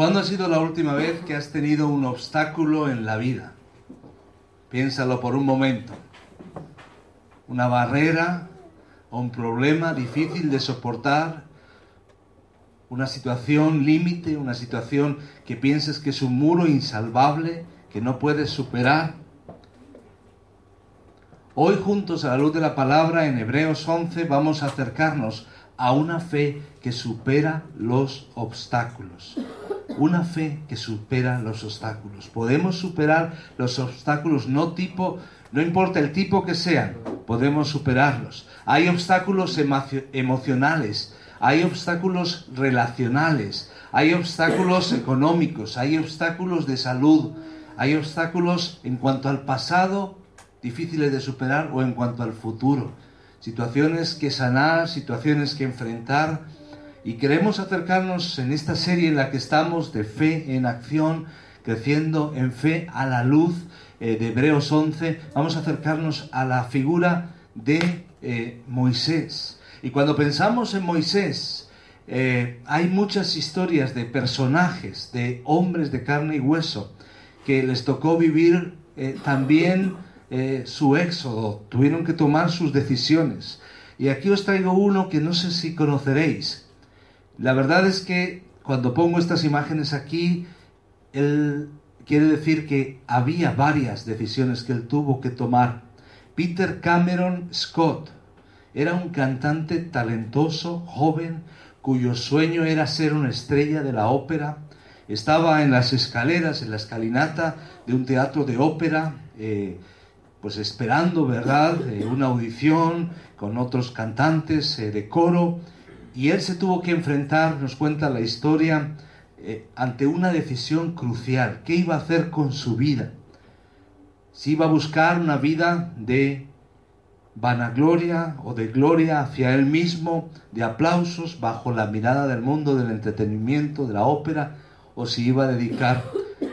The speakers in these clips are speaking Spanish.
¿Cuándo ha sido la última vez que has tenido un obstáculo en la vida? Piénsalo por un momento. Una barrera o un problema difícil de soportar, una situación límite, una situación que pienses que es un muro insalvable, que no puedes superar. Hoy juntos a la luz de la palabra en Hebreos 11 vamos a acercarnos a una fe que supera los obstáculos una fe que supera los obstáculos. Podemos superar los obstáculos, no tipo, no importa el tipo que sean, podemos superarlos. Hay obstáculos emocionales, hay obstáculos relacionales, hay obstáculos económicos, hay obstáculos de salud, hay obstáculos en cuanto al pasado difíciles de superar o en cuanto al futuro. Situaciones que sanar, situaciones que enfrentar y queremos acercarnos en esta serie en la que estamos de fe en acción, creciendo en fe a la luz eh, de Hebreos 11, vamos a acercarnos a la figura de eh, Moisés. Y cuando pensamos en Moisés, eh, hay muchas historias de personajes, de hombres de carne y hueso, que les tocó vivir también su éxodo, tuvieron que tomar sus decisiones. Y aquí os traigo uno que no sé si conoceréis, la verdad es que cuando pongo estas imágenes aquí, él quiere decir que había varias decisiones que él tuvo que tomar. Peter Cameron Scott era un cantante talentoso, joven, cuyo sueño era ser una estrella de la ópera. Estaba en las escaleras, en la escalinata de un teatro de ópera, eh, pues esperando, ¿verdad?, eh, una audición con otros cantantes eh, de coro y él se tuvo que enfrentar, nos cuenta la historia, eh, ante una decisión crucial. ¿Qué iba a hacer con su vida? Si iba a buscar una vida de vanagloria o de gloria hacia él mismo, de aplausos bajo la mirada del mundo del entretenimiento, de la ópera, o si iba a dedicar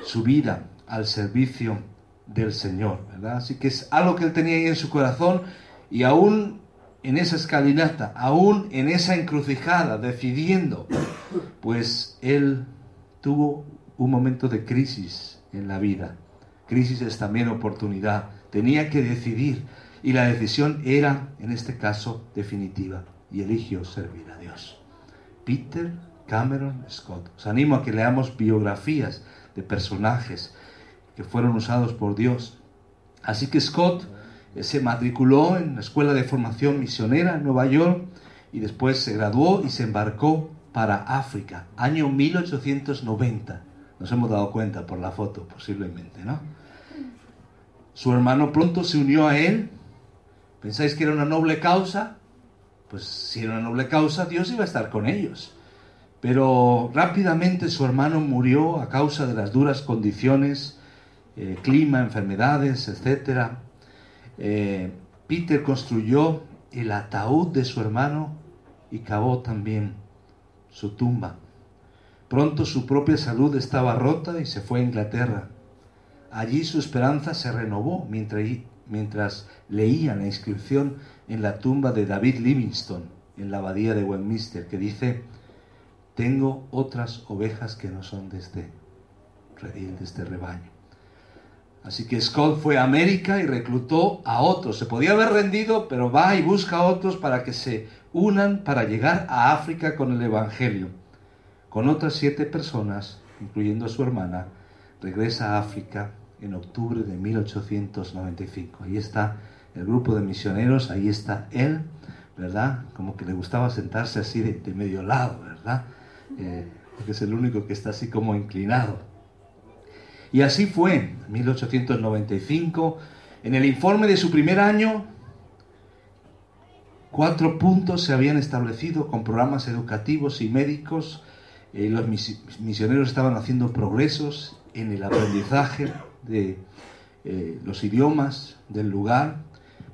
su vida al servicio del Señor, ¿verdad? Así que es algo que él tenía ahí en su corazón y aún en esa escalinata, aún en esa encrucijada, decidiendo, pues él tuvo un momento de crisis en la vida. Crisis es también oportunidad. Tenía que decidir y la decisión era, en este caso, definitiva y eligió servir a Dios. Peter Cameron Scott. Os animo a que leamos biografías de personajes que fueron usados por Dios. Así que Scott se matriculó en la Escuela de Formación Misionera en Nueva York y después se graduó y se embarcó para África, año 1890. Nos hemos dado cuenta por la foto, posiblemente, ¿no? Su hermano pronto se unió a él. ¿Pensáis que era una noble causa? Pues si era una noble causa, Dios iba a estar con ellos. Pero rápidamente su hermano murió a causa de las duras condiciones, eh, clima, enfermedades, etcétera. Eh, Peter construyó el ataúd de su hermano y cavó también su tumba. Pronto su propia salud estaba rota y se fue a Inglaterra. Allí su esperanza se renovó mientras, mientras leía la inscripción en la tumba de David Livingstone en la abadía de Westminster que dice, tengo otras ovejas que no son de este, de este rebaño. Así que Scott fue a América y reclutó a otros. Se podía haber rendido, pero va y busca a otros para que se unan para llegar a África con el Evangelio. Con otras siete personas, incluyendo a su hermana, regresa a África en octubre de 1895. Ahí está el grupo de misioneros, ahí está él, ¿verdad? Como que le gustaba sentarse así de, medio lado, ¿verdad? Eh, porque es el único que está así como inclinado. Y así fue, en 1895, en el informe de su primer año, cuatro puntos se habían establecido con programas educativos y médicos. Eh, los misioneros estaban haciendo progresos en el aprendizaje de eh, los idiomas del lugar.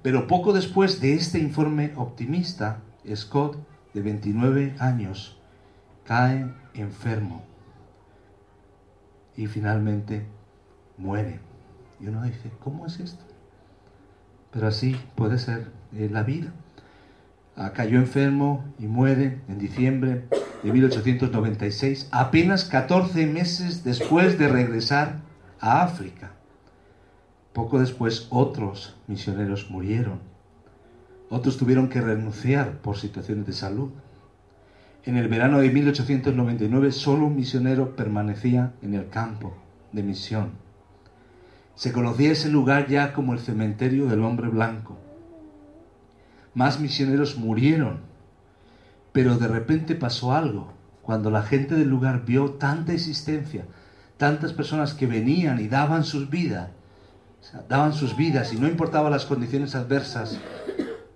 Pero poco después de este informe optimista, Scott, de 29 años, cae enfermo y finalmente muere. Y uno dice, ¿cómo es esto? Pero así puede ser la vida. Ah, cayó enfermo y muere en diciembre de 1896, apenas 14 meses después de regresar a África. Poco después otros misioneros murieron. Otros tuvieron que renunciar por situaciones de salud. En el verano de 1899 solo un misionero permanecía en el campo de misión. Se conocía ese lugar ya como el cementerio del hombre blanco. Más misioneros murieron, pero de repente pasó algo. Cuando la gente del lugar vio tanta existencia, tantas personas que venían y daban sus vidas, daban sus vidas y no importaban las condiciones adversas,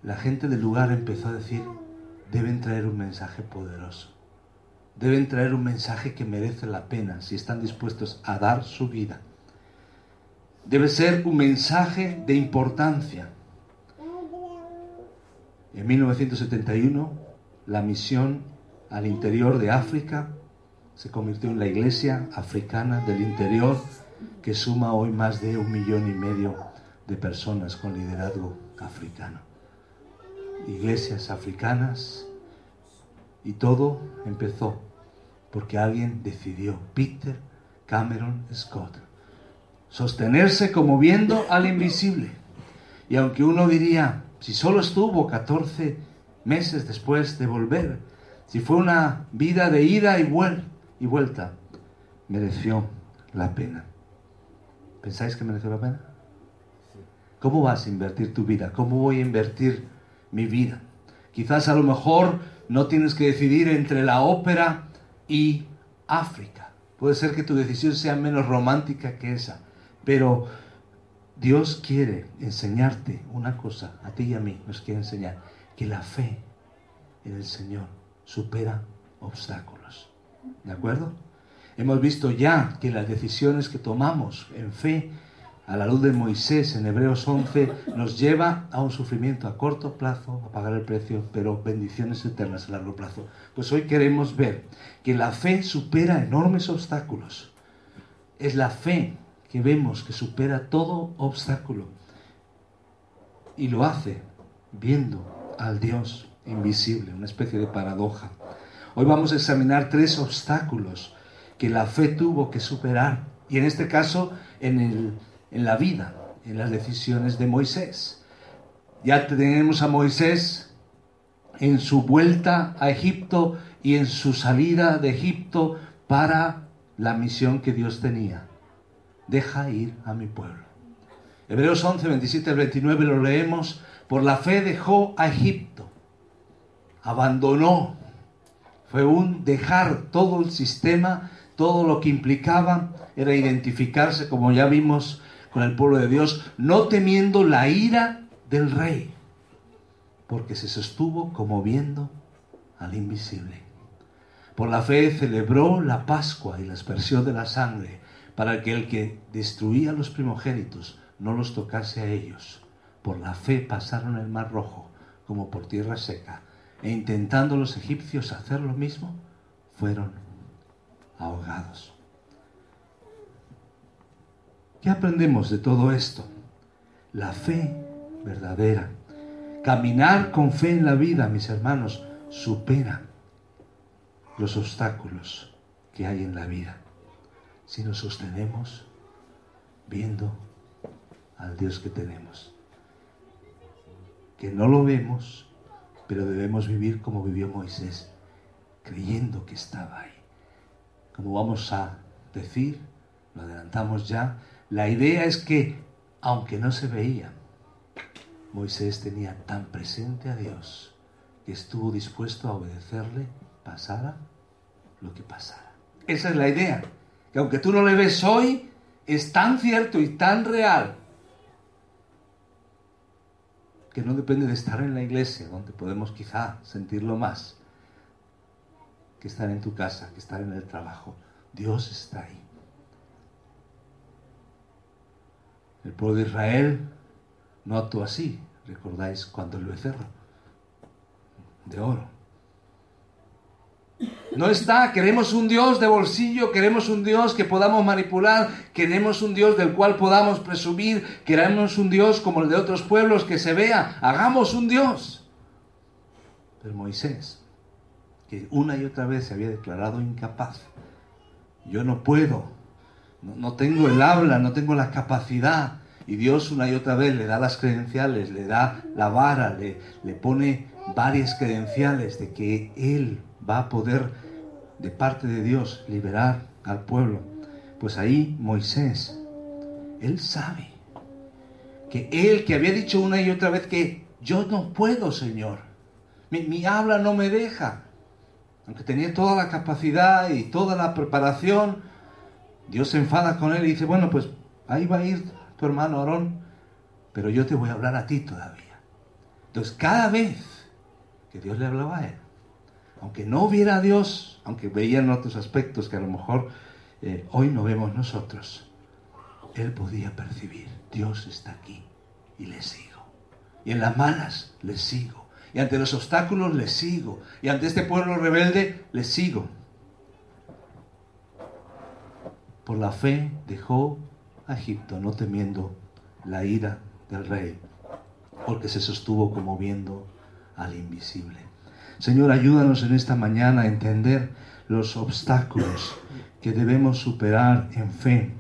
la gente del lugar empezó a decir, deben traer un mensaje poderoso. Deben traer un mensaje que merece la pena si están dispuestos a dar su vida. Debe ser un mensaje de importancia. En 1971, la misión al interior de África se convirtió en la iglesia africana del interior que suma hoy más de un millón y medio de personas con liderazgo africano. Iglesias africanas y todo empezó porque alguien decidió, Peter Cameron Scott, sostenerse como viendo al invisible. Y aunque uno diría, si solo estuvo 14 meses después de volver, si fue una vida de ida y, y vuelta, mereció la pena. ¿Pensáis que mereció la pena? ¿Cómo vas a invertir tu vida? ¿Cómo voy a invertir mi vida? Quizás a lo mejor no tienes que decidir entre la ópera y África. Puede ser que tu decisión sea menos romántica que esa, pero Dios quiere enseñarte una cosa, a ti y a mí nos quiere enseñar, que la fe en el Señor supera obstáculos. ¿De acuerdo? Hemos visto ya que las decisiones que tomamos en fe a la luz de Moisés en Hebreos 11 nos lleva a un sufrimiento a corto plazo, a pagar el precio, pero bendiciones eternas a largo plazo. Pues hoy queremos ver que la fe supera enormes obstáculos. Es la fe que vemos que supera todo obstáculo. Y lo hace viendo al Dios invisible, una especie de paradoja. Hoy vamos a examinar tres obstáculos que la fe tuvo que superar. Y en este caso, en, el, en la vida, en las decisiones de Moisés. Ya tenemos a Moisés en su vuelta a Egipto y en su salida de Egipto para la misión que Dios tenía. Deja ir a mi pueblo. Hebreos 11, 27 al 29 lo leemos. Por la fe dejó a Egipto. Abandonó. Fue un dejar todo el sistema todo lo que implicaba era identificarse, como ya vimos, con el pueblo de Dios, no temiendo la ira del rey, porque se sostuvo como viendo al invisible. Por la fe celebró la Pascua y la aspersión de la sangre, para que el que destruía los primogénitos no los tocase a ellos. Por la fe pasaron el mar rojo como por tierra seca, e intentando los egipcios hacer lo mismo, fueron ahogados. ¿Qué aprendemos de todo esto? La fe verdadera. Caminar con fe en la vida, mis hermanos, supera los obstáculos que hay en la vida. Si nos sostenemos viendo al Dios que tenemos. Que no lo vemos, pero debemos vivir como vivió Moisés, creyendo que estaba ahí como vamos a decir, lo adelantamos ya, la idea es que, aunque no se veía, Moisés tenía tan presente a Dios que estuvo dispuesto a obedecerle, pasara lo que pasara. Esa es la idea, que aunque tú no le ves hoy, es tan cierto y tan real que no depende de estar en la iglesia, donde podemos quizá sentirlo más, que estar en tu casa, que estar en el trabajo. Dios está ahí. El pueblo de Israel no actuó así, recordáis cuando el becerro de oro. No está, queremos un Dios de bolsillo, queremos un Dios que podamos manipular, queremos un Dios del cual podamos presumir, queremos un Dios como el de otros pueblos que se vea, hagamos un Dios. Pero Moisés, que una y otra vez se había declarado incapaz, yo no puedo, no, tengo el habla, no tengo la capacidad, y Dios una y otra vez le da las credenciales, le da la vara, le, le pone varias credenciales de que Él va a poder, de parte de Dios, liberar al pueblo. Pues ahí Moisés, él sabe que él que había dicho una y otra vez que yo no puedo, Señor, mi, habla no me deja, aunque tenía toda la capacidad y toda la preparación, Dios se enfada con él y dice, bueno, pues ahí va a ir tu hermano Aarón, pero yo te voy a hablar a ti todavía. Entonces, cada vez que Dios le hablaba a él, aunque no viera a Dios, aunque veían otros aspectos que a lo mejor eh, hoy no vemos nosotros, él podía percibir, Dios está aquí y le sigo. Y en las malas le sigo. Y ante los obstáculos le sigo. Y ante este pueblo rebelde le sigo. Por la fe dejó a Egipto, no temiendo la ira del rey, porque se sostuvo como viendo al invisible. Señor, ayúdanos en esta mañana a entender los obstáculos que debemos superar en fe,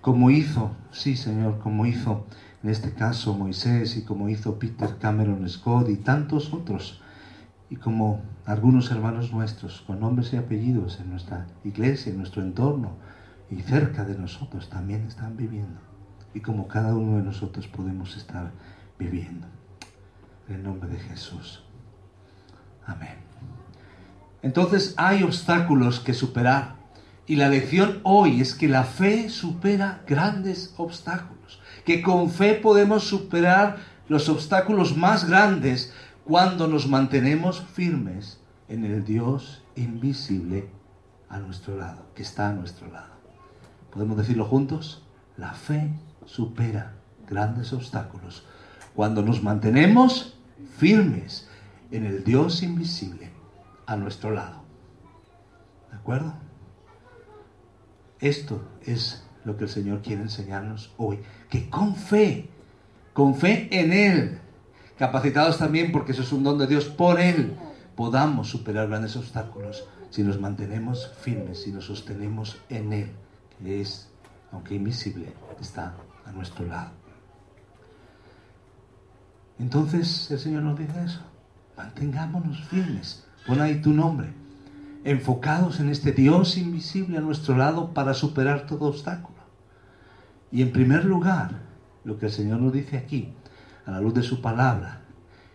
como hizo, sí Señor, como hizo en este caso Moisés y como hizo Peter Cameron Scott y tantos otros, y como algunos hermanos nuestros con nombres y apellidos en nuestra iglesia, en nuestro entorno y cerca de nosotros también están viviendo, y como cada uno de nosotros podemos estar viviendo. En el nombre de Jesús. Amén. Entonces hay obstáculos que superar. Y la lección hoy es que la fe supera grandes obstáculos. Que con fe podemos superar los obstáculos más grandes cuando nos mantenemos firmes en el Dios invisible a nuestro lado, que está a nuestro lado. ¿Podemos decirlo juntos? La fe supera grandes obstáculos cuando nos mantenemos firmes en el Dios invisible a nuestro lado. ¿De acuerdo? Esto es lo que el Señor quiere enseñarnos hoy. Que con fe, con fe en Él, capacitados también porque eso es un don de Dios, por Él podamos superar grandes obstáculos si nos mantenemos firmes, si nos sostenemos en Él, es, aunque invisible, está a nuestro lado. Entonces el Señor nos dice eso. Mantengámonos firmes. Pon ahí tu nombre. Enfocados en este Dios invisible a nuestro lado para superar todo obstáculo. Y en primer lugar, lo que el Señor nos dice aquí, a la luz de su palabra,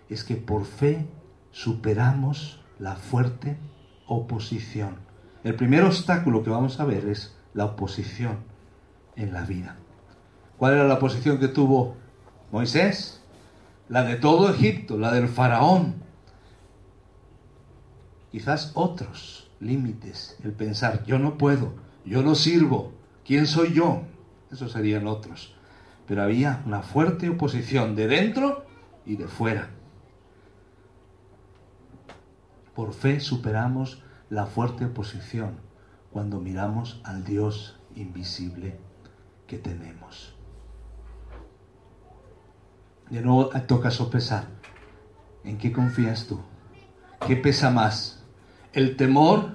es que por fe superamos la fuerte oposición. El primer obstáculo que vamos a ver es la oposición en la vida. ¿Cuál era la oposición que tuvo Moisés? La de todo Egipto, la del faraón, quizás otros límites, el pensar, yo no puedo, yo no sirvo, ¿quién soy yo? Esos serían otros. Pero había una fuerte oposición de dentro y de fuera. Por fe superamos la fuerte oposición cuando miramos al Dios invisible que tenemos. De nuevo toca sopesar. ¿En qué confías tú? ¿Qué pesa más? el temor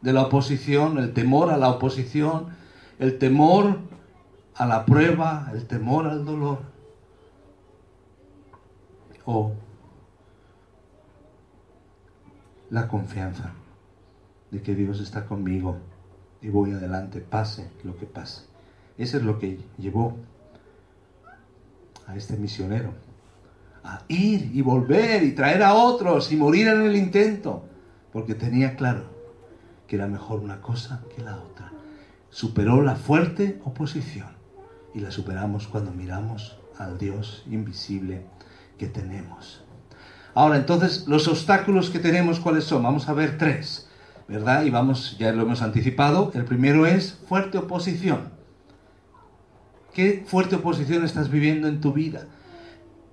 de la oposición, el temor a la oposición, el temor a la prueba, el temor al dolor. O la confianza de que Dios está conmigo y voy adelante, pase lo que pase. Eso es lo que llevó a este misionero a ir y volver y traer a otros y morir en el intento porque tenía claro que era mejor una cosa que la otra. Superó la fuerte oposición y la superamos cuando miramos al Dios invisible que tenemos. Ahora, entonces, los obstáculos que tenemos, ¿cuáles son? Vamos a ver tres, ¿verdad? Y vamos, ya lo hemos anticipado. El primero es fuerte oposición. ¿Qué fuerte oposición estás viviendo en tu vida?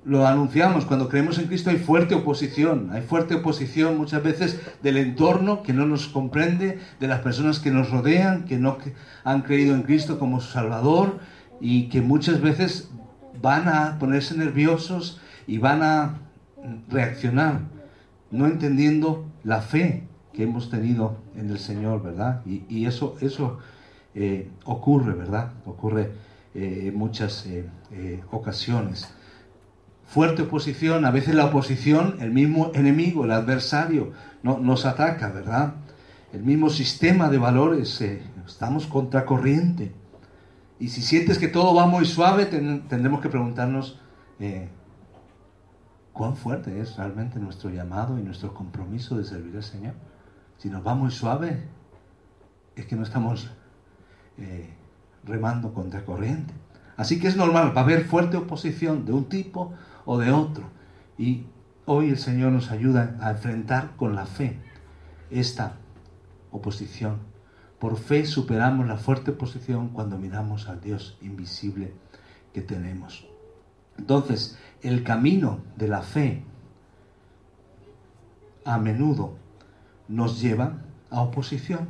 Lo anunciamos, cuando creemos en Cristo hay fuerte oposición, hay fuerte oposición muchas veces del entorno que no nos comprende, de las personas que nos rodean, que no han creído en Cristo como su Salvador y que muchas veces van a ponerse nerviosos y van a reaccionar, no entendiendo la fe que hemos tenido en el Señor, ¿verdad? Y, eso, eso eh, ocurre, ¿verdad? Ocurre eh, en muchas eh, ocasiones. Fuerte oposición, a veces la oposición, el mismo enemigo, el adversario, no, nos ataca, ¿verdad? El mismo sistema de valores, estamos contracorriente. Y si sientes que todo va muy suave, tendremos que preguntarnos, cuán fuerte es realmente nuestro llamado y nuestro compromiso de servir al Señor. Si nos va muy suave, es que no estamos eh, remando contra corriente. Así que es normal, va a haber fuerte oposición de un tipo o de otro. Y hoy el Señor nos ayuda a enfrentar con la fe esta oposición. Por fe superamos la fuerte oposición cuando miramos al Dios invisible que tenemos. Entonces, el camino de la fe a menudo nos lleva a oposición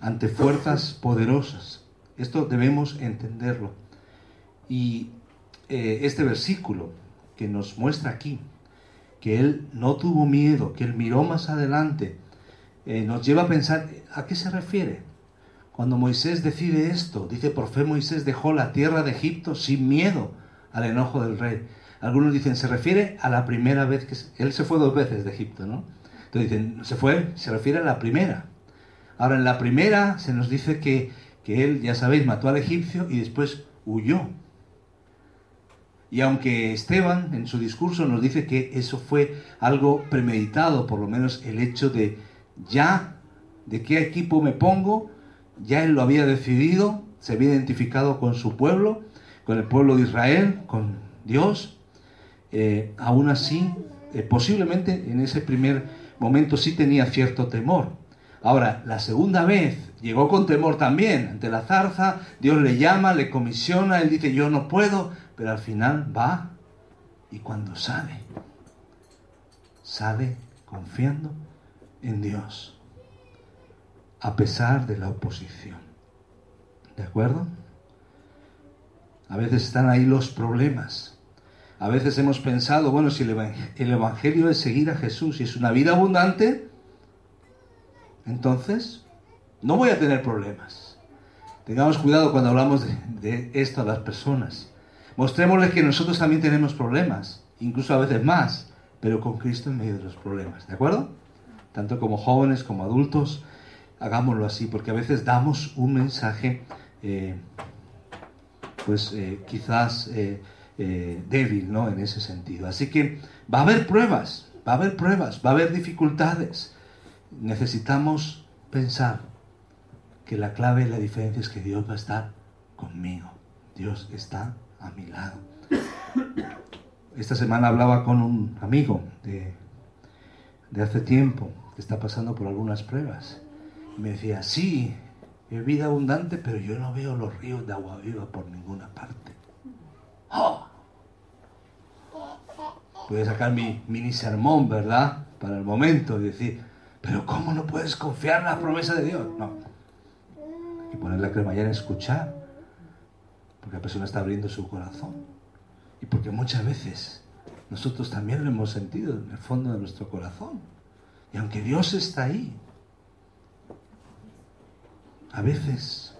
ante fuerzas poderosas. Esto debemos entenderlo. Y eh, este versículo que nos muestra aquí, que él no tuvo miedo, que él miró más adelante, eh, nos lleva a pensar, ¿a qué se refiere? Cuando Moisés decide esto, dice, por fe Moisés dejó la tierra de Egipto sin miedo al enojo del rey. Algunos dicen, se refiere a la primera vez que... él se fue dos veces de Egipto, ¿no? Entonces dicen, se fue, se refiere a la primera. Ahora, en la primera se nos dice que, que él, ya sabéis, mató al egipcio y después huyó. Y aunque Esteban en su discurso nos dice que eso fue algo premeditado, por lo menos el hecho de ya, de qué equipo me pongo, ya él lo había decidido, se había identificado con su pueblo, con el pueblo de Israel, con Dios, eh, aún así, eh, posiblemente en ese primer momento sí tenía cierto temor. Ahora, la segunda vez llegó con temor también. Ante la zarza, Dios le llama, le comisiona, él dice, yo no puedo, pero al final va y cuando sale, sale confiando en Dios, a pesar de la oposición. ¿De acuerdo? A veces están ahí los problemas. A veces hemos pensado, bueno, si el Evangelio es seguir a Jesús y es una vida abundante, entonces no voy a tener problemas. Tengamos cuidado cuando hablamos de, esto a las personas. Mostrémosles que nosotros también tenemos problemas, incluso a veces más, pero con Cristo en medio de los problemas. ¿De acuerdo? Tanto como jóvenes como adultos, hagámoslo así, porque a veces damos un mensaje eh, pues eh, quizás eh, eh, débil, ¿no? En ese sentido. Así que va a haber pruebas, va a haber pruebas, va a haber dificultades. Necesitamos pensar que la clave y la diferencia es que Dios va a estar conmigo. Dios está a mi lado. Esta semana hablaba con un amigo de, de hace tiempo que está pasando por algunas pruebas. Me decía, sí, es vida abundante, pero yo no veo los ríos de agua viva por ninguna parte. ¡Oh! Puedo sacar mi mini sermón, ¿verdad? Para el momento y decir, pero ¿cómo no puedes confiar en la promesa de Dios? No. Que poner la cremallera en escuchar, porque la persona está abriendo su corazón. Y porque muchas veces nosotros también lo hemos sentido en el fondo de nuestro corazón. Y aunque Dios está ahí, a veces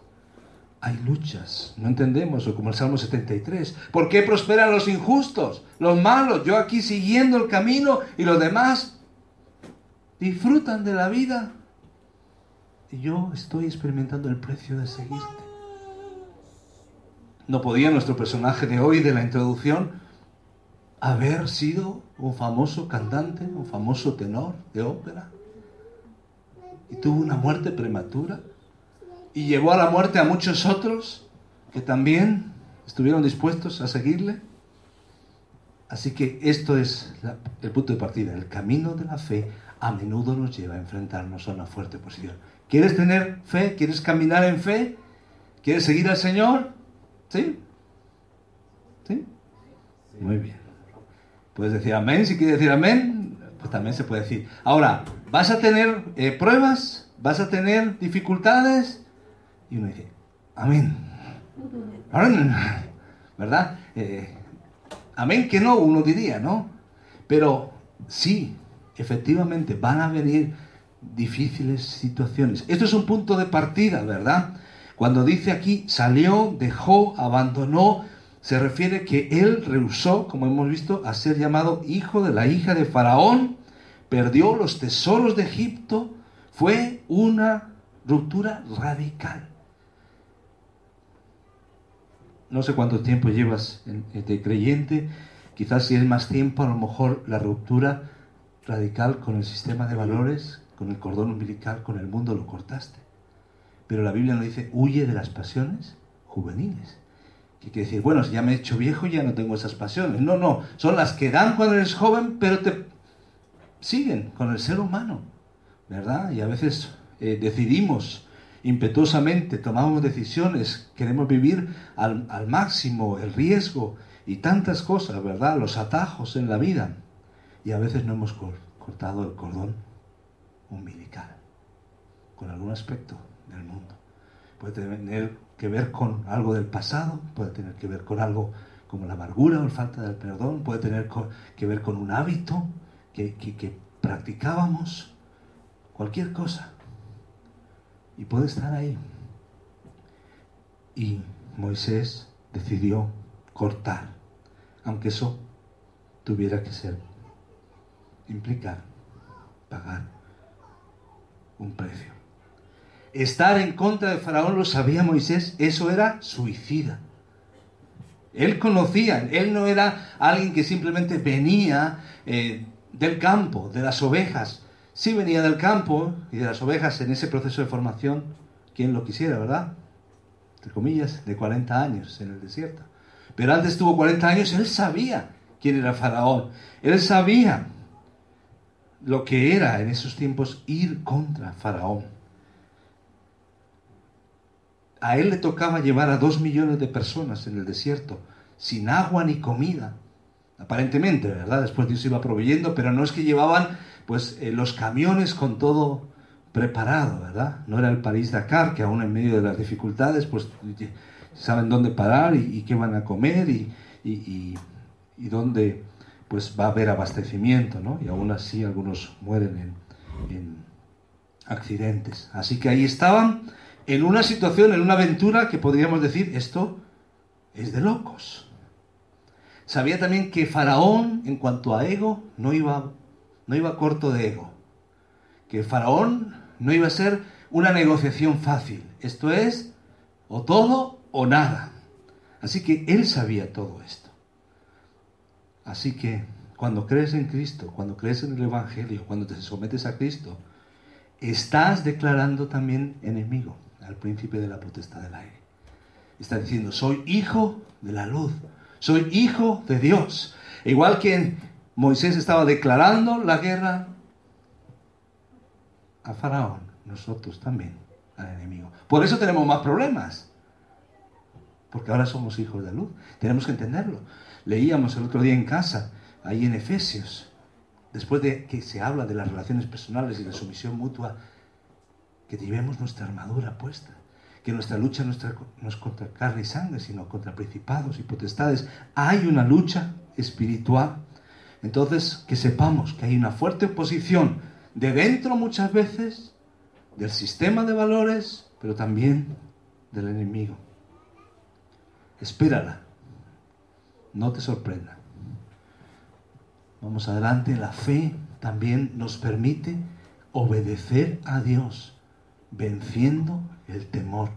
hay luchas, no entendemos, o como el Salmo 73, ¿por qué prosperan los injustos, los malos? Yo aquí siguiendo el camino y los demás disfrutan de la vida y yo estoy experimentando el precio de seguirte. ¿No podía nuestro personaje de hoy, de la introducción, haber sido un famoso cantante, un famoso tenor de ópera? Y tuvo una muerte prematura y llevó a la muerte a muchos otros que también ¿Estuvieron dispuestos a seguirle? Así que esto es el punto de partida. El camino de la fe a menudo nos lleva a enfrentarnos a una fuerte oposición. ¿Quieres tener fe? ¿Quieres caminar en fe? ¿Quieres seguir al Señor? ¿Sí? ¿Sí? Muy bien. Puedes decir amén. Si quieres decir amén, pues también se puede decir. Ahora, ¿vas a tener eh, pruebas? ¿Vas a tener dificultades? Y uno dice, amén. ¿Verdad? Eh, amén que no, uno diría, ¿no? Pero sí, efectivamente, van a venir difíciles situaciones. Esto es un punto de partida, ¿verdad? Cuando dice aquí, salió, dejó, abandonó, se refiere que él rehusó, como hemos visto, a ser llamado hijo de la hija de Faraón, perdió los tesoros de Egipto, fue una ruptura radical. No sé cuánto tiempo llevas de creyente, quizás si es más tiempo, a lo mejor la ruptura radical con el sistema de valores, con el cordón umbilical, con el mundo lo cortaste. Pero la Biblia nos dice, huye de las pasiones juveniles. Que quiere decir, bueno, si ya me he hecho viejo, ya no tengo esas pasiones. No, no, son las que dan cuando eres joven, pero te siguen con el ser humano, ¿verdad? Y a veces eh, decidimos impetuosamente, tomamos decisiones, queremos vivir al, al máximo, el riesgo y tantas cosas, ¿verdad? Los atajos en la vida. Y a veces no hemos cortado el cordón umbilical con algún aspecto del mundo. Puede tener que ver con algo del pasado, puede tener que ver con algo como la amargura o la falta del perdón, puede tener que ver con un hábito que, que practicábamos, cualquier cosa. Y puede estar ahí. Y Moisés decidió cortar, aunque eso tuviera que ser, implicar, pagar un precio. Estar en contra de Faraón lo sabía Moisés, eso era suicida. Él conocía, él no era alguien que simplemente venía eh, del campo, de las ovejas. Sí venía del campo y de las ovejas en ese proceso de formación, quien lo quisiera, ¿verdad? Entre comillas, de 40 años en el desierto. Pero antes tuvo 40 años, él sabía quién era Faraón. Él sabía lo que era en esos tiempos ir contra Faraón. A él le tocaba llevar a dos millones de personas en el desierto, sin agua ni comida. Aparentemente, ¿verdad? Después Dios iba proveyendo, pero no es que llevaban pues eh, los camiones con todo preparado, ¿verdad? No era el París-Dakar, que aún en medio de las dificultades, pues saben dónde parar y, qué van a comer y, y, y dónde pues va a haber abastecimiento, ¿no? Y aún así algunos mueren en, accidentes. Así que ahí estaban en una situación, en una aventura que podríamos decir, esto es de locos. Sabía también que Faraón, en cuanto a ego, no iba, no iba corto de ego. Que Faraón no iba a ser una negociación fácil. Esto es, o todo o nada. Así que él sabía todo esto. Así que cuando crees en Cristo, cuando crees en el Evangelio, cuando te sometes a Cristo, estás declarando también enemigo al príncipe de la potestad del aire. Está diciendo, soy hijo de la luz, soy hijo de Dios. Igual que Moisés estaba declarando la guerra a Faraón, nosotros también al enemigo. Por eso tenemos más problemas, porque ahora somos hijos de luz. Tenemos que entenderlo. Leíamos el otro día en casa, ahí en Efesios, después de que se habla de las relaciones personales y la sumisión mutua, que llevemos nuestra armadura puesta, que nuestra lucha no es contra carne y sangre, sino contra principados y potestades. Hay una lucha espiritual. Entonces, que sepamos que hay una fuerte oposición de dentro muchas veces, del sistema de valores, pero también del enemigo. Espérala no te sorprenda. Vamos adelante, la fe también nos permite obedecer a Dios, venciendo el temor.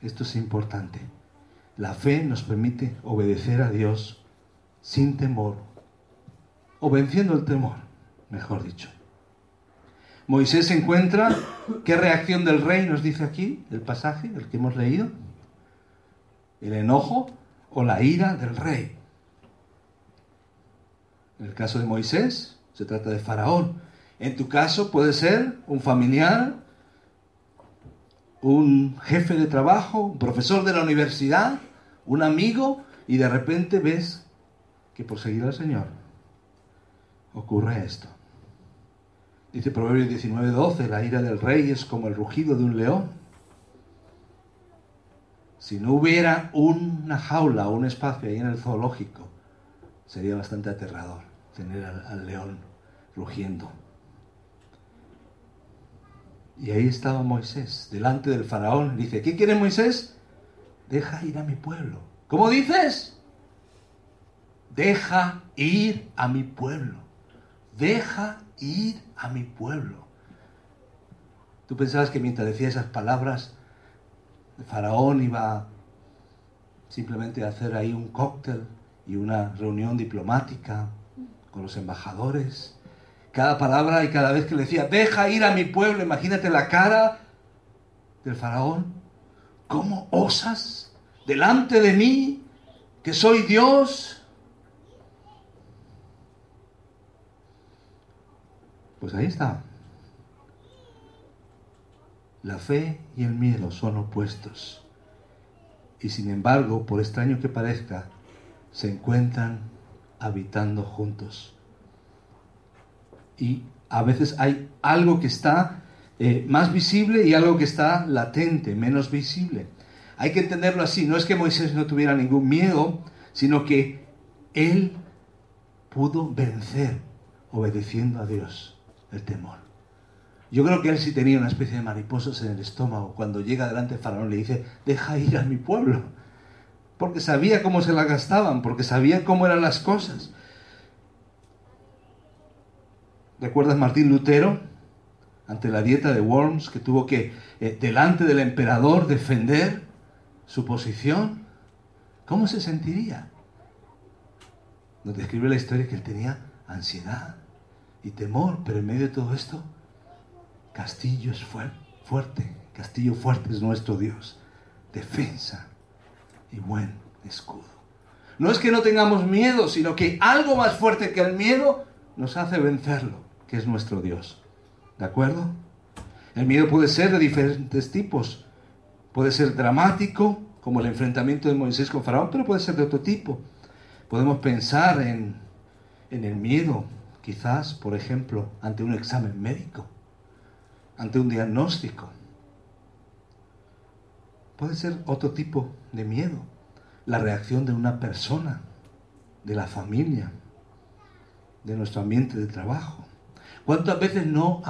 Esto es importante. La fe nos permite obedecer a Dios sin temor, o venciendo el temor, mejor dicho. Moisés encuentra, ¿qué reacción del rey nos dice aquí el pasaje, el que hemos leído? El enojo, o la ira del rey. En el caso de Moisés, se trata de Faraón. En tu caso puede ser un familiar, un jefe de trabajo, un profesor de la universidad, un amigo, y de repente ves que por seguir al Señor ocurre esto. Dice Proverbios 19:12, la ira del rey es como el rugido de un león. Si no hubiera una jaula o un espacio ahí en el zoológico, sería bastante aterrador tener al, al león rugiendo. Y ahí estaba Moisés, delante del faraón. Dice, ¿qué quiere Moisés? Deja ir a mi pueblo. ¿Cómo dices? Deja ir a mi pueblo. Deja ir a mi pueblo. ¿Tú pensabas que mientras decía esas palabras, el faraón iba simplemente a hacer ahí un cóctel y una reunión diplomática con los embajadores? Cada palabra y cada vez que le decía, deja ir a mi pueblo, imagínate la cara del faraón. ¿Cómo osas delante de mí, que soy Dios? Pues ahí está. La fe y el miedo son opuestos. Y sin embargo, por extraño que parezca, se encuentran habitando juntos. Y a veces hay algo que está eh, más visible y algo que está latente, menos visible. Hay que entenderlo así. No es que Moisés no tuviera ningún miedo, sino que él pudo vencer obedeciendo a Dios el temor. Yo creo que él sí tenía una especie de mariposas en el estómago cuando llega delante de Faraón le dice, deja ir a mi pueblo. Porque sabía cómo se la gastaban, porque sabía cómo eran las cosas. ¿Recuerdas Martín Lutero? Ante la dieta de Worms, que tuvo que, eh, delante del emperador, defender su posición. ¿Cómo se sentiría? Nos describe la historia que él tenía ansiedad y temor, pero en medio de todo esto, castillo es fuerte, castillo fuerte es nuestro Dios, defensa y buen escudo. No es que no tengamos miedo, sino que algo más fuerte que el miedo nos hace vencerlo, que es nuestro Dios. ¿De acuerdo? El miedo puede ser de diferentes tipos. Puede ser dramático, como el enfrentamiento de Moisés con Faraón, pero puede ser de otro tipo. Podemos pensar en, en el miedo, quizás, por ejemplo, ante un examen médico, ante un diagnóstico. Puede ser otro tipo de miedo, la reacción de una persona, de la familia, de nuestro ambiente de trabajo. ¿Cuántas veces no,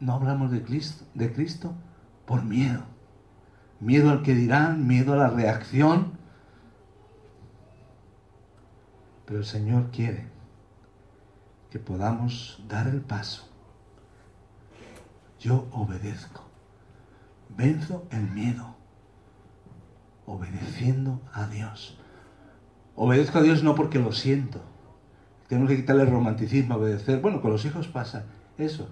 no hablamos de Cristo, de Cristo? Por miedo. Miedo al que dirán, miedo a la reacción. Pero el Señor quiere podamos dar el paso. Yo obedezco. Venzo el miedo. Obedeciendo a Dios. Obedezco a Dios no porque lo siento. Tenemos que quitarle el romanticismo, obedecer. Bueno, con los hijos pasa eso.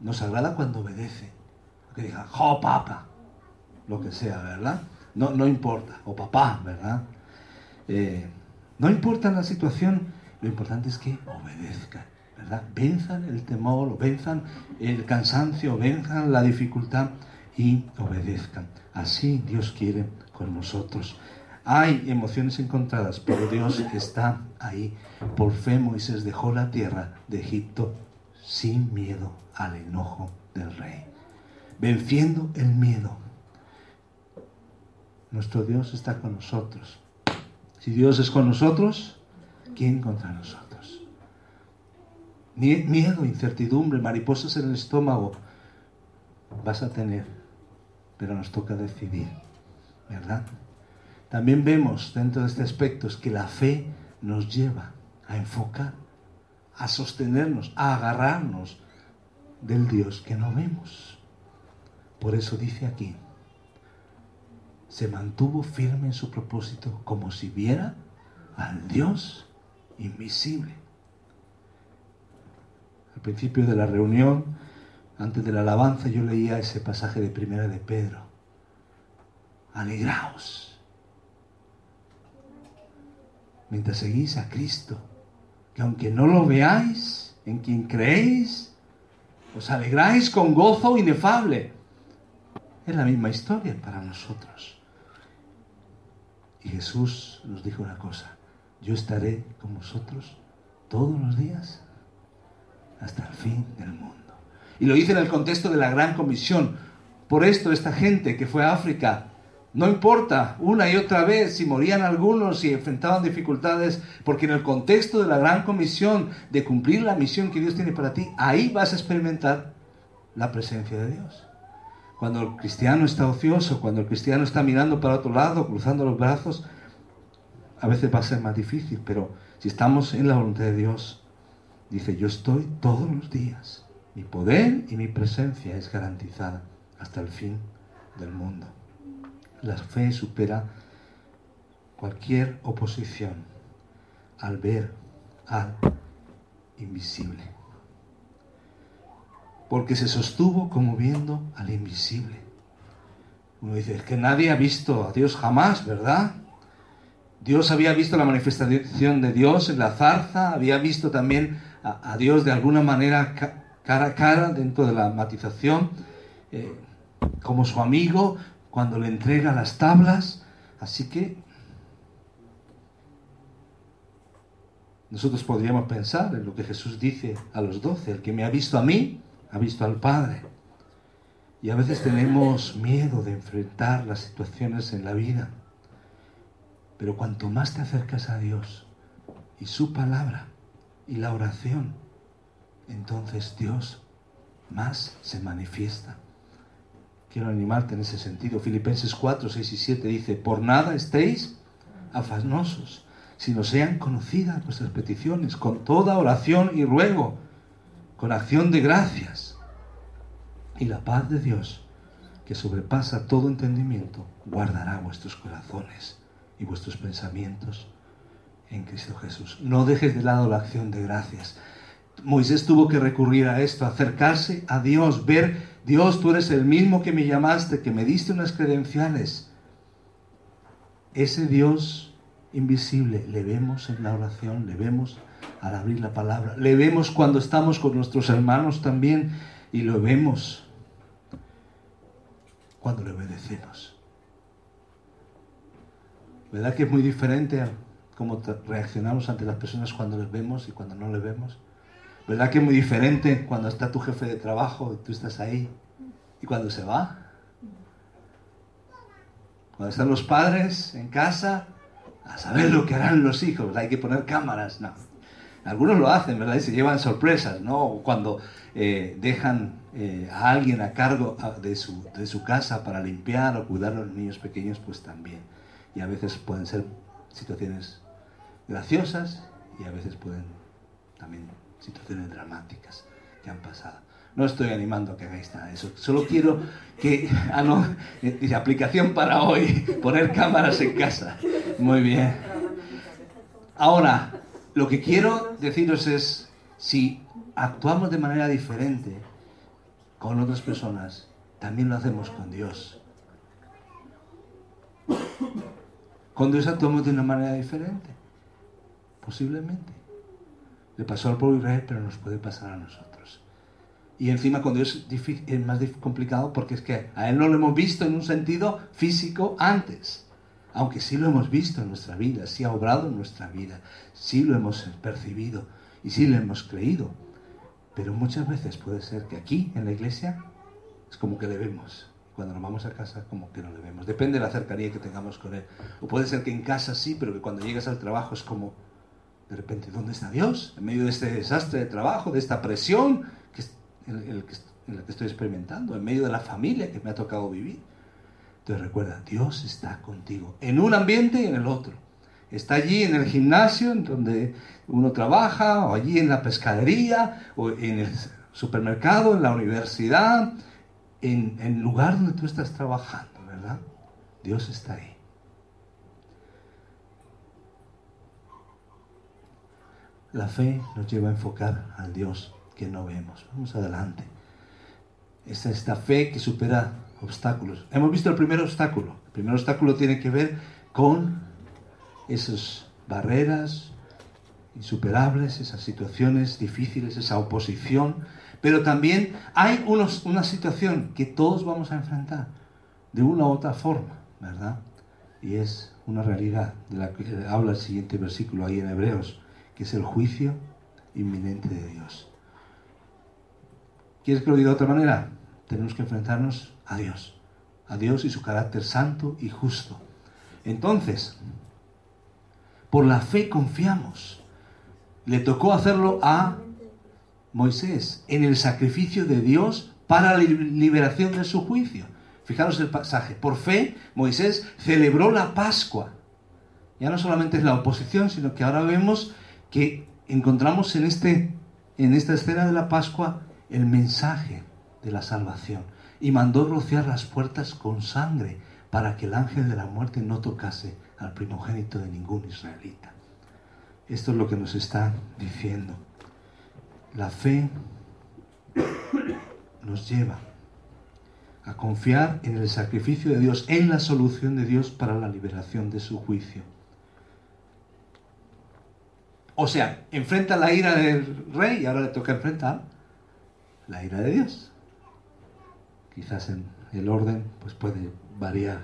Nos agrada cuando obedece. Que diga, jo, papa. Lo que sea, ¿verdad? No, no importa. O papá, ¿verdad? Eh, no importa la situación, lo importante es que obedezcan, ¿verdad? Venzan el temor, venzan el cansancio, venzan la dificultad y obedezcan. Así Dios quiere con nosotros. Hay emociones encontradas, pero Dios está ahí. Por fe Moisés dejó la tierra de Egipto sin miedo al enojo del rey, venciendo el miedo. Nuestro Dios está con nosotros. Si Dios es con nosotros, ¿quién contra nosotros? Miedo, incertidumbre, mariposas en el estómago vas a tener, pero nos toca decidir, ¿verdad? También vemos dentro de este aspecto que la fe nos lleva a enfocar, a sostenernos, a agarrarnos del Dios que no vemos. Por eso dice aquí, se mantuvo firme en su propósito como si viera al Dios invisible. Al principio de la reunión, antes de la alabanza, yo leía ese pasaje de Primera de Pedro. Alegraos. mientras seguís a Cristo, que aunque no lo veáis, en quien creéis, os alegráis con gozo inefable. Es la misma historia para nosotros. Y Jesús nos dijo una cosa, yo estaré con vosotros todos los días hasta el fin del mundo. Y lo dice en el contexto de la gran comisión. Por esto esta gente que fue a África, no importa una y otra vez si morían algunos, si enfrentaban dificultades, porque en el contexto de la gran comisión de cumplir la misión que Dios tiene para ti, ahí vas a experimentar la presencia de Dios. Cuando el cristiano está ocioso, cuando el cristiano está mirando para otro lado, cruzando los brazos, a veces va a ser más difícil, pero si estamos en la voluntad de Dios, dice, yo estoy todos los días. Mi poder y mi presencia es garantizada hasta el fin del mundo. La fe supera cualquier oposición al ver al invisible. Porque se sostuvo como viendo al invisible. Uno dice, es que nadie ha visto a Dios jamás, ¿verdad? Dios había visto la manifestación de Dios en la zarza, había visto también a, Dios de alguna manera cara a cara dentro de la matización, eh, como su amigo cuando le entrega las tablas. Así que nosotros podríamos pensar en lo que Jesús dice a los doce, el que me ha visto a mí, ha visto al Padre. Y a veces tenemos miedo de enfrentar las situaciones en la vida. Pero cuanto más te acercas a Dios y su palabra y la oración, entonces Dios más se manifiesta. Quiero animarte en ese sentido. Filipenses 4, 6 y 7 dice, por nada estéis afanosos, sino sean conocidas vuestras peticiones con toda oración y ruego, con acción de gracias. Y la paz de Dios, que sobrepasa todo entendimiento, guardará vuestros corazones y vuestros pensamientos en Cristo Jesús. No dejes de lado la acción de gracias. Moisés tuvo que recurrir a esto, acercarse a Dios, ver, Dios, tú eres el mismo que me llamaste, que me diste unas credenciales. Ese Dios invisible le vemos en la oración, le vemos al abrir la palabra, le vemos cuando estamos con nuestros hermanos también y lo vemos cuando le obedecemos. ¿Verdad que es muy diferente cómo reaccionamos ante las personas cuando les vemos y cuando no les vemos? ¿Verdad que es muy diferente cuando está tu jefe de trabajo y tú estás ahí y cuando se va? Cuando están los padres en casa, a saber lo que harán los hijos, hay que poner cámaras, no. Algunos lo hacen, ¿verdad? Y se llevan sorpresas, ¿no? Cuando eh, dejan eh, a alguien a cargo de su, de su casa para limpiar o cuidar a los niños pequeños, pues también y a veces pueden ser situaciones graciosas y a veces pueden también situaciones dramáticas que han pasado. No estoy animando a que hagáis nada de eso. Solo quiero que, ah, no, dice aplicación para hoy, poner cámaras en casa. Muy bien. Ahora, lo que quiero deciros es, si actuamos de manera diferente con otras personas, también lo hacemos con Dios. Dios actuamos de una manera diferente. Posiblemente. Le pasó al pueblo Israel, pero nos puede pasar a nosotros. Y encima con Dios es, más complicado porque es que a Él no lo hemos visto en un sentido físico antes. Aunque sí lo hemos visto en nuestra vida, sí ha obrado en nuestra vida, sí lo hemos percibido y sí lo hemos creído. Pero muchas veces puede ser que aquí, en la iglesia, es como que le vemos cuando nos vamos a casa como que no le vemos. Depende de la cercanía que tengamos con Él. O puede ser que en casa sí, pero que cuando llegas al trabajo es como, de repente, ¿dónde está Dios? En medio de este desastre de trabajo, de esta presión que, en, la que estoy experimentando, en medio de la familia que me ha tocado vivir. Entonces recuerda, Dios está contigo, en un ambiente y en el otro. Está allí en el gimnasio, en donde uno trabaja, o allí en la pescadería, o en el supermercado, en la universidad, en, el lugar donde tú estás trabajando, ¿verdad? Dios está ahí. La fe nos lleva a enfocar al Dios que no vemos. Vamos adelante. Es esta fe que supera obstáculos. Hemos visto el primer obstáculo. El primer obstáculo tiene que ver con esos barreras insuperables, esas situaciones difíciles, esa oposición, pero también hay unos, una situación que todos vamos a enfrentar de una u otra forma, ¿verdad? Y es una realidad de la que habla el siguiente versículo ahí en Hebreos, que es el juicio inminente de Dios. ¿Quieres que lo diga de otra manera? Tenemos que enfrentarnos a Dios, a Dios y su carácter santo y justo. Entonces, por la fe confiamos. Le tocó hacerlo a Moisés en el sacrificio de Dios para la liberación de su juicio. Fijaros el pasaje. Por fe, Moisés celebró la Pascua. Ya no solamente es la oposición, sino que ahora vemos que encontramos en, este, en esta escena de la Pascua el mensaje de la salvación. Y mandó rociar las puertas con sangre para que el ángel de la muerte no tocase al primogénito de ningún israelita. Esto es lo que nos está diciendo. La fe nos lleva a confiar en el sacrificio de Dios, en la solución de Dios para la liberación de su juicio. O sea, enfrenta la ira del rey y ahora le toca enfrentar la ira de Dios. Quizás en el orden pues puede variar.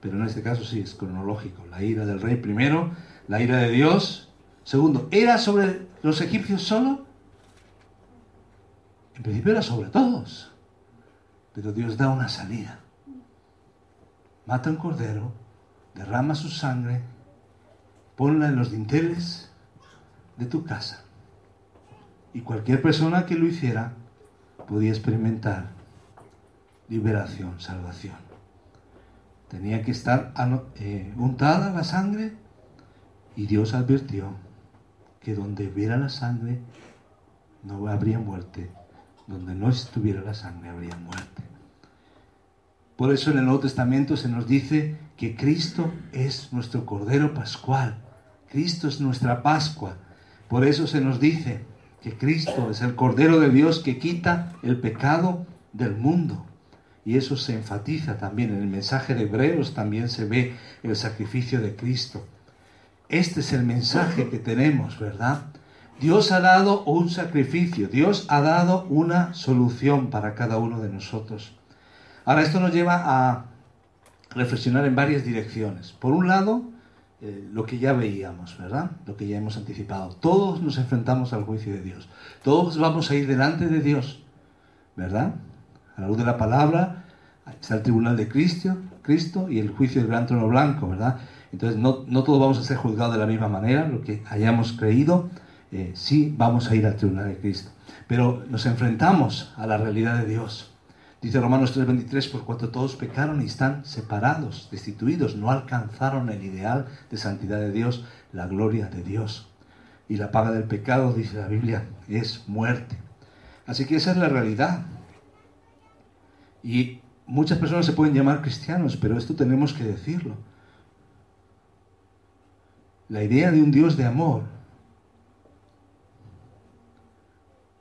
Pero en este caso sí es cronológico. La ira del rey primero, la ira de Dios. Segundo, ¿era sobre los egipcios solo? En principio era sobre todos. Pero Dios da una salida. Mata un cordero, derrama su sangre, ponla en los dinteles de tu casa. Y cualquier persona que lo hiciera podía experimentar liberación, salvación. Tenía que estar eh, untada la sangre y Dios advirtió que donde hubiera la sangre no habría muerte, donde no estuviera la sangre habría muerte. Por eso en el Nuevo Testamento se nos dice que Cristo es nuestro Cordero Pascual, Cristo es nuestra Pascua. Por eso se nos dice que Cristo es el Cordero de Dios que quita el pecado del mundo. Y eso se enfatiza también en el mensaje de Hebreos, también se ve el sacrificio de Cristo. Este es el mensaje que tenemos, ¿verdad? Dios ha dado un sacrificio, Dios ha dado una solución para cada uno de nosotros. Ahora, esto nos lleva a reflexionar en varias direcciones. Por un lado, eh, lo que ya veíamos, ¿verdad? Lo que ya hemos anticipado. Todos nos enfrentamos al juicio de Dios. Todos vamos a ir delante de Dios, ¿verdad? A la luz de la palabra está el tribunal de Cristo, Cristo y el juicio del gran trono blanco, ¿verdad? Entonces no, no todos vamos a ser juzgados de la misma manera, lo que hayamos creído, eh, sí vamos a ir al tribunal de Cristo. Pero nos enfrentamos a la realidad de Dios. Dice Romanos 3:23, por cuanto todos pecaron y están separados, destituidos, no alcanzaron el ideal de santidad de Dios, la gloria de Dios. Y la paga del pecado, dice la Biblia, es muerte. Así que esa es la realidad. Y muchas personas se pueden llamar cristianos, pero esto tenemos que decirlo. La idea de un Dios de amor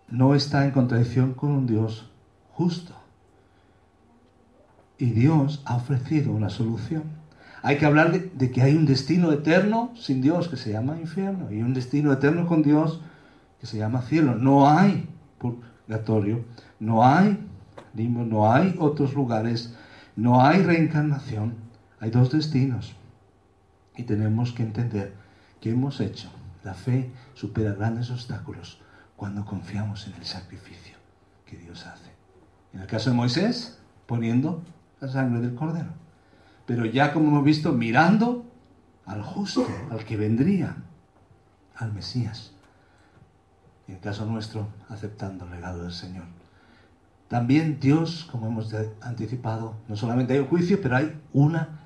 no está en contradicción con un Dios justo. Y Dios ha ofrecido una solución. Hay que hablar de, que hay un destino eterno sin Dios que se llama infierno y un destino eterno con Dios que se llama cielo. No hay purgatorio, no hay no hay otros lugares, no hay reencarnación, hay dos destinos. Y tenemos que entender que hemos hecho. La fe supera grandes obstáculos cuando confiamos en el sacrificio que Dios hace. En el caso de Moisés, poniendo la sangre del cordero. Pero ya como hemos visto, mirando al justo, al que vendría, al Mesías. En el caso nuestro, aceptando el legado del Señor. También Dios, como hemos anticipado, no solamente hay un juicio, pero hay una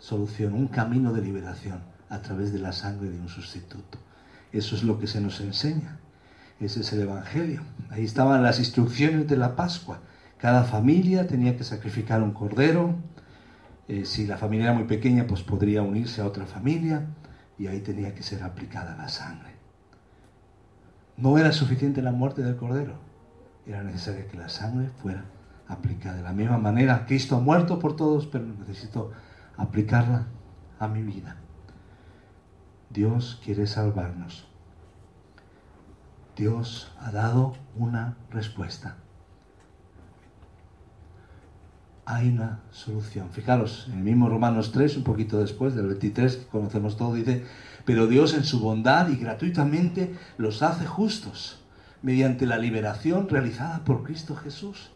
solución, un camino de liberación a través de la sangre de un sustituto. Eso es lo que se nos enseña. Ese es el Evangelio. Ahí estaban las instrucciones de la Pascua. Cada familia tenía que sacrificar un cordero. Eh, si la familia era muy pequeña, pues podría unirse a otra familia y ahí tenía que ser aplicada la sangre. No era suficiente la muerte del cordero, era necesario que la sangre fuera aplicada. De la misma manera, Cristo ha muerto por todos, pero necesito aplicarla a mi vida. Dios quiere salvarnos. Dios ha dado una respuesta. Hay una solución. Fijaros, en el mismo Romanos 3, un poquito después del 23, que conocemos todo, dice, pero Dios en su bondad y gratuitamente los hace justos mediante la liberación realizada por Cristo Jesús.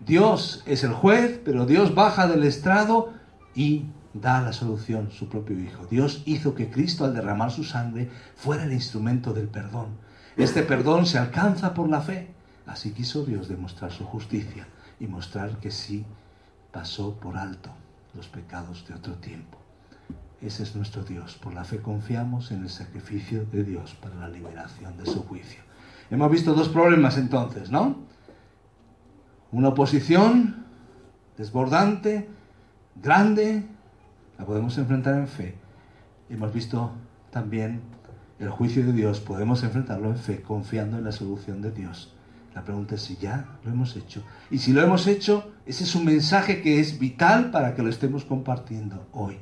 Dios es el juez, pero Dios baja del estrado y da la solución, su propio Hijo. Dios hizo que Cristo al derramar su sangre fuera el instrumento del perdón. Este perdón se alcanza por la fe. Así quiso Dios demostrar su justicia y mostrar que sí pasó por alto los pecados de otro tiempo. Ese es nuestro Dios. Por la fe confiamos en el sacrificio de Dios para la liberación de su juicio. Hemos visto dos problemas entonces, ¿no? Una oposición desbordante, grande, la podemos enfrentar en fe. Hemos visto también el juicio de Dios, podemos enfrentarlo en fe, confiando en la solución de Dios. La pregunta es si ya lo hemos hecho. Y si lo hemos hecho, ese es un mensaje que es vital para que lo estemos compartiendo hoy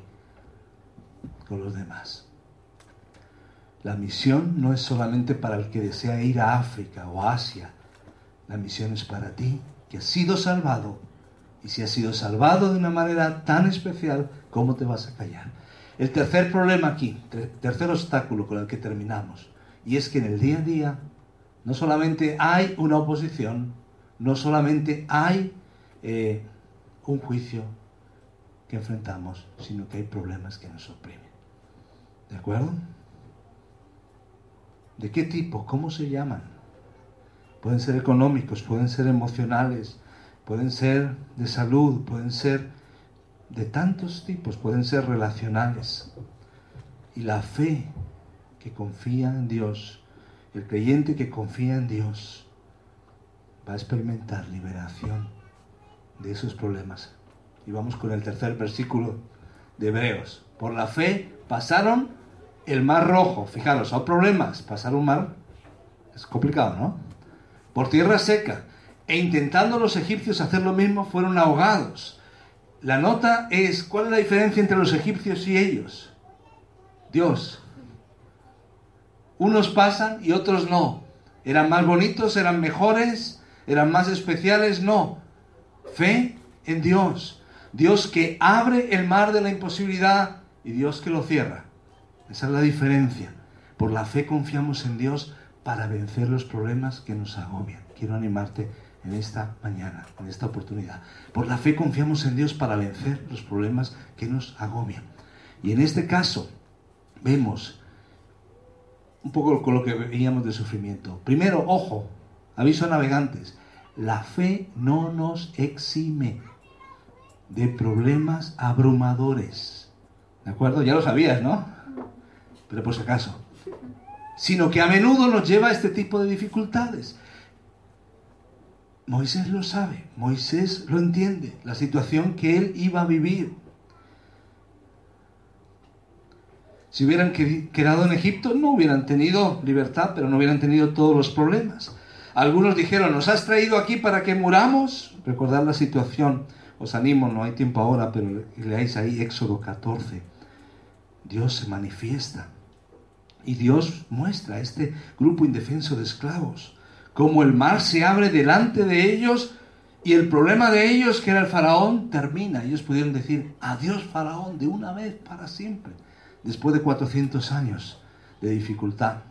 con los demás. La misión no es solamente para el que desea ir a África o Asia. La misión es para ti, que has sido salvado. Y si has sido salvado de una manera tan especial, ¿cómo te vas a callar? El tercer problema aquí, tercer obstáculo con el que terminamos, y es que en el día a día no solamente hay una oposición, no solamente hay eh, un juicio que enfrentamos, sino que hay problemas que nos oprimen. ¿De acuerdo? ¿De qué tipo? ¿Cómo se llaman? Pueden ser económicos, pueden ser emocionales, pueden ser de salud, pueden ser de tantos tipos, pueden ser relacionales. Y la fe que confía en Dios, el creyente que confía en Dios, va a experimentar liberación de esos problemas. Y vamos con el tercer versículo de Hebreos. Por la fe pasaron el mar rojo. Fijaros, hay problemas. Pasar un mar es complicado, ¿no? Por tierra seca. E intentando los egipcios hacer lo mismo, fueron ahogados. La nota es, ¿cuál es la diferencia entre los egipcios y ellos? Dios. Unos pasan y otros no. ¿Eran más bonitos? ¿Eran mejores? ¿Eran más especiales? No. Fe en Dios. Dios que abre el mar de la imposibilidad y Dios que lo cierra. Esa es la diferencia. Por la fe confiamos en Dios para vencer los problemas que nos agobian. Quiero animarte en esta mañana, en esta oportunidad. Por la fe confiamos en Dios para vencer los problemas que nos agobian. Y en este caso vemos un poco con lo que veíamos de sufrimiento. Primero, ojo, aviso a navegantes, la fe no nos exime de problemas abrumadores. ¿De acuerdo? Ya lo sabías, ¿no? pero por si acaso, sino que a menudo nos lleva a este tipo de dificultades. Moisés lo sabe, Moisés lo entiende, la situación que él iba a vivir. Si hubieran quedado en Egipto, no hubieran tenido libertad, pero no hubieran tenido todos los problemas. Algunos dijeron, ¿nos has traído aquí para que muramos? Recordad la situación. Os animo, no hay tiempo ahora, pero leáis ahí Éxodo 14. Dios se manifiesta. Y Dios muestra a este grupo indefenso de esclavos como el mar se abre delante de ellos y el problema de ellos, que era el faraón, termina. Ellos pudieron decir, adiós faraón, de una vez para siempre, después de 400 años de dificultad.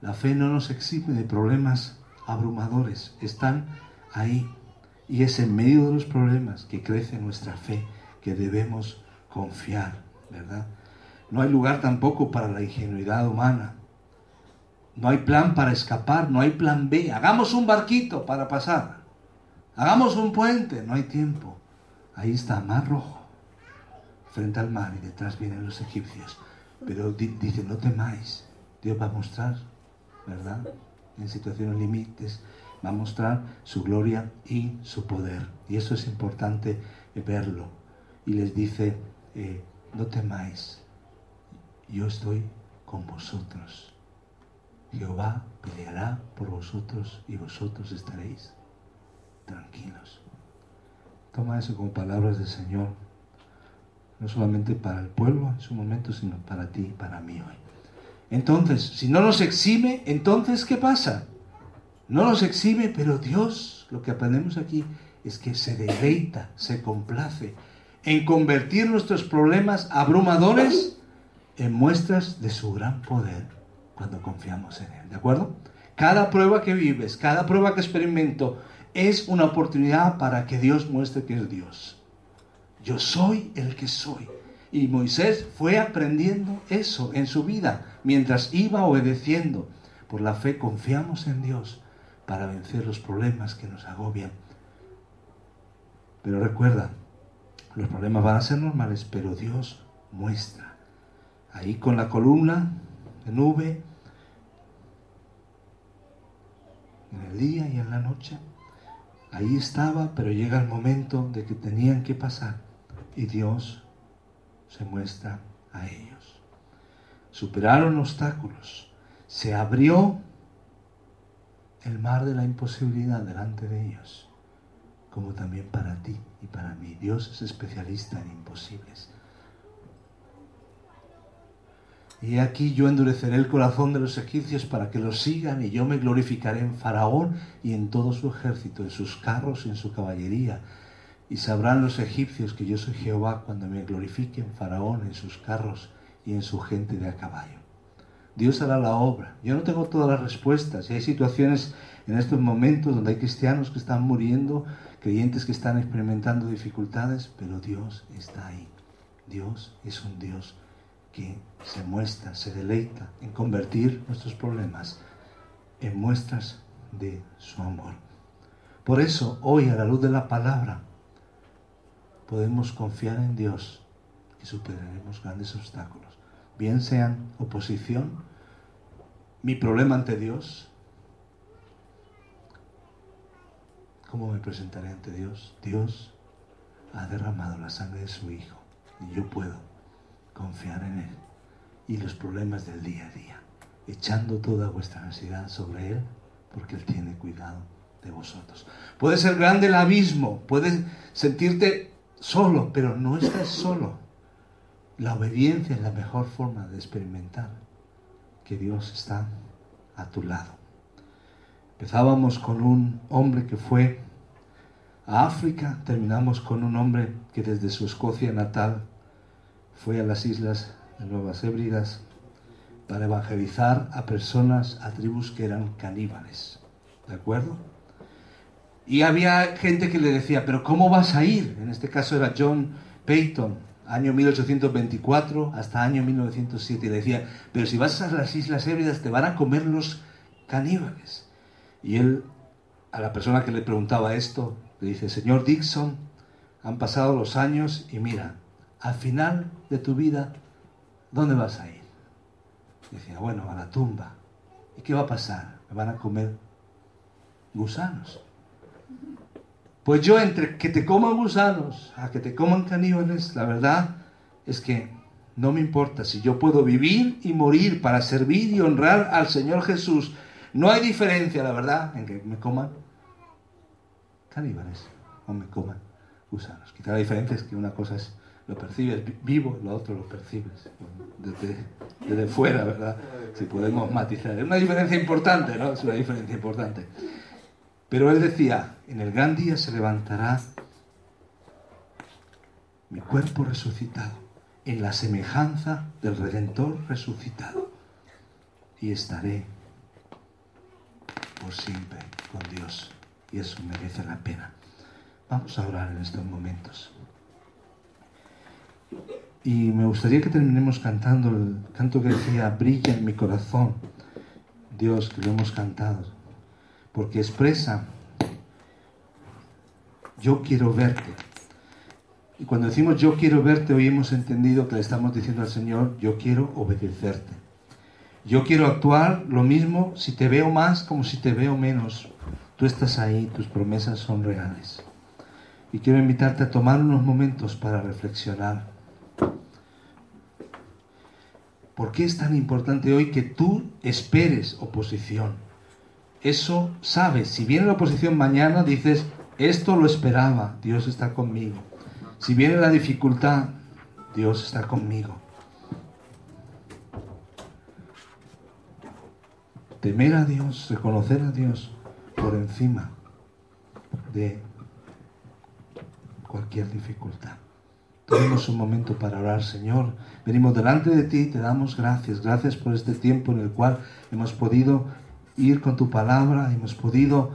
La fe no nos exime de problemas abrumadores, están ahí. Y es en medio de los problemas que crece nuestra fe, que debemos confiar, ¿verdad? No hay lugar tampoco para la ingenuidad humana. No hay plan para escapar, no hay plan B. Hagamos un barquito para pasar. Hagamos un puente, no hay tiempo. Ahí está, mar rojo, frente al mar y detrás vienen los egipcios. Pero dice, no temáis, Dios va a mostrar, ¿verdad? En situaciones límites, va a mostrar su gloria y su poder. Y eso es importante verlo. Y les dice, eh, no temáis, yo estoy con vosotros. Jehová peleará por vosotros y vosotros estaréis tranquilos. Toma eso como palabras del Señor no solamente para el pueblo en su momento, sino para ti y para mí hoy. Entonces, si no nos exime, entonces ¿qué pasa? No nos exime, pero Dios, lo que aprendemos aquí, es que se deleita, se complace en convertir nuestros problemas abrumadores en muestras de su gran poder cuando confiamos en Él. ¿De acuerdo? Cada prueba que vives, cada prueba que experimento, es una oportunidad para que Dios muestre que es Dios. Yo soy el que soy. Y Moisés fue aprendiendo eso en su vida mientras iba obedeciendo. Por la fe confiamos en Dios para vencer los problemas que nos agobian. Pero recuerda, los problemas van a ser normales, pero Dios muestra. Ahí con la columna de nube, en el día y en la noche, ahí estaba, pero llega el momento de que tenían que pasar y Dios se muestra a ellos. Superaron obstáculos, se abrió el mar de la imposibilidad delante de ellos, como también para ti y para mí. Dios es especialista en imposibles. Y aquí yo endureceré el corazón de los egipcios para que los sigan y yo me glorificaré en Faraón y en todo su ejército, en sus carros y en su caballería. Y sabrán los egipcios que yo soy Jehová cuando me glorifique en Faraón, en sus carros y en su gente de a caballo. Dios hará la obra. Yo no tengo todas las respuestas. Y hay situaciones en estos momentos donde hay cristianos que están muriendo, creyentes que están experimentando dificultades, pero Dios está ahí. Dios es un Dios que se muestra, se deleita en convertir nuestros problemas en muestras de su amor. Por eso, hoy, a la luz de la palabra, podemos confiar en Dios que superaremos grandes obstáculos, bien sean oposición, mi problema ante Dios, ¿cómo me presentaré ante Dios? Dios ha derramado la sangre de su Hijo y yo puedo confiar en Él y los problemas del día a día, echando toda vuestra ansiedad sobre Él, porque Él tiene cuidado de vosotros. Puede ser grande el abismo, puedes sentirte solo, pero no estás solo. La obediencia es la mejor forma de experimentar que Dios está a tu lado. Empezábamos con un hombre que fue a África, terminamos con un hombre que desde su Escocia natal fue a las islas de Nuevas Hébridas para evangelizar a personas, a tribus que eran caníbales. ¿De acuerdo? Y había gente que le decía, pero ¿cómo vas a ir? En este caso era John Peyton, año 1824 hasta año 1907. Y le decía, pero si vas a las Islas Hébridas te van a comer los caníbales. Y él, a la persona que le preguntaba esto, le dice, señor Dixon, han pasado los años y mira, al final de tu vida, ¿dónde vas a ir? decía, bueno, a la tumba. ¿Y qué va a pasar? Me van a comer gusanos. Pues yo entre que te coman gusanos a que te coman caníbales, la verdad es que no me importa si yo puedo vivir y morir para servir y honrar al Señor Jesús. No hay diferencia, la verdad, en que me coman caníbales o me coman gusanos. Quizá la diferencia es que una cosa es lo percibes vivo, lo otro lo percibes desde, desde fuera, ¿verdad? Si podemos matizar. Es una diferencia importante, ¿no? Es una diferencia importante. Pero él decía, en el gran día se levantará mi cuerpo resucitado, en la semejanza del Redentor resucitado, y estaré por siempre con Dios, y eso merece la pena. Vamos a orar en estos momentos. Y me gustaría que terminemos cantando el canto que decía, brilla en mi corazón, Dios, que lo hemos cantado, porque expresa, yo quiero verte. Y cuando decimos yo quiero verte, hoy hemos entendido que le estamos diciendo al Señor, yo quiero obedecerte. Yo quiero actuar lo mismo si te veo más como si te veo menos. Tú estás ahí, tus promesas son reales. Y quiero invitarte a tomar unos momentos para reflexionar ¿Por qué es tan importante hoy que tú esperes oposición? Eso sabes, si viene la oposición mañana, dices, esto lo esperaba, Dios está conmigo. Si viene la dificultad, Dios está conmigo. Temer a Dios, reconocer a Dios por encima de cualquier dificultad. Tenemos un momento para orar, Señor. Venimos delante de ti, te damos gracias. Gracias por este tiempo en el cual hemos podido ir con tu palabra, hemos podido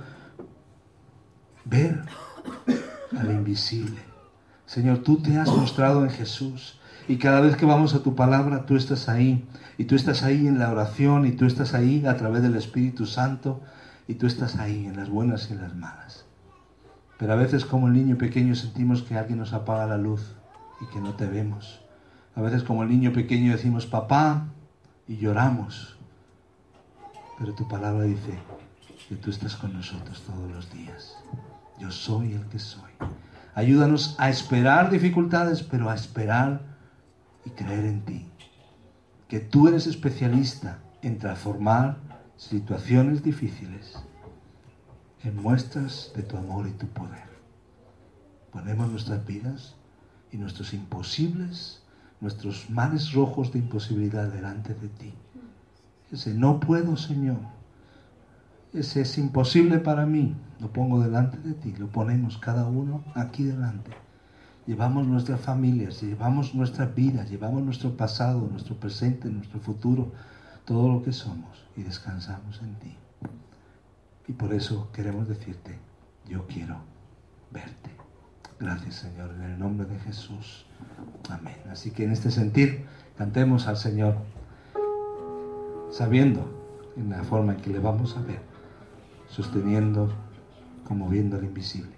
ver al invisible. Señor, tú te has mostrado en Jesús y cada vez que vamos a tu palabra, tú estás ahí y tú estás ahí en la oración y tú estás ahí a través del Espíritu Santo y tú estás ahí en las buenas y en las malas. Pero a veces como el niño pequeño sentimos que alguien nos apaga la luz y que no te vemos. A veces como el niño pequeño decimos papá y lloramos. Pero tu palabra dice que tú estás con nosotros todos los días. Yo soy el que soy. Ayúdanos a esperar dificultades, pero a esperar y creer en ti. Que tú eres especialista en transformar situaciones difíciles en muestras de tu amor y tu poder. Ponemos nuestras vidas y nuestros imposibles, nuestros mares rojos de imposibilidad delante de ti. Ese no puedo, Señor. Ese es imposible para mí. Lo pongo delante de ti. Lo ponemos cada uno aquí delante. Llevamos nuestras familias, llevamos nuestras vidas, llevamos nuestro pasado, nuestro presente, nuestro futuro, todo lo que somos y descansamos en ti. Y por eso queremos decirte, yo quiero verte. Gracias Señor, en el nombre de Jesús. Amén. Así que en este sentir, cantemos al Señor, sabiendo en la forma en que le vamos a ver, sosteniendo, como viendo al invisible.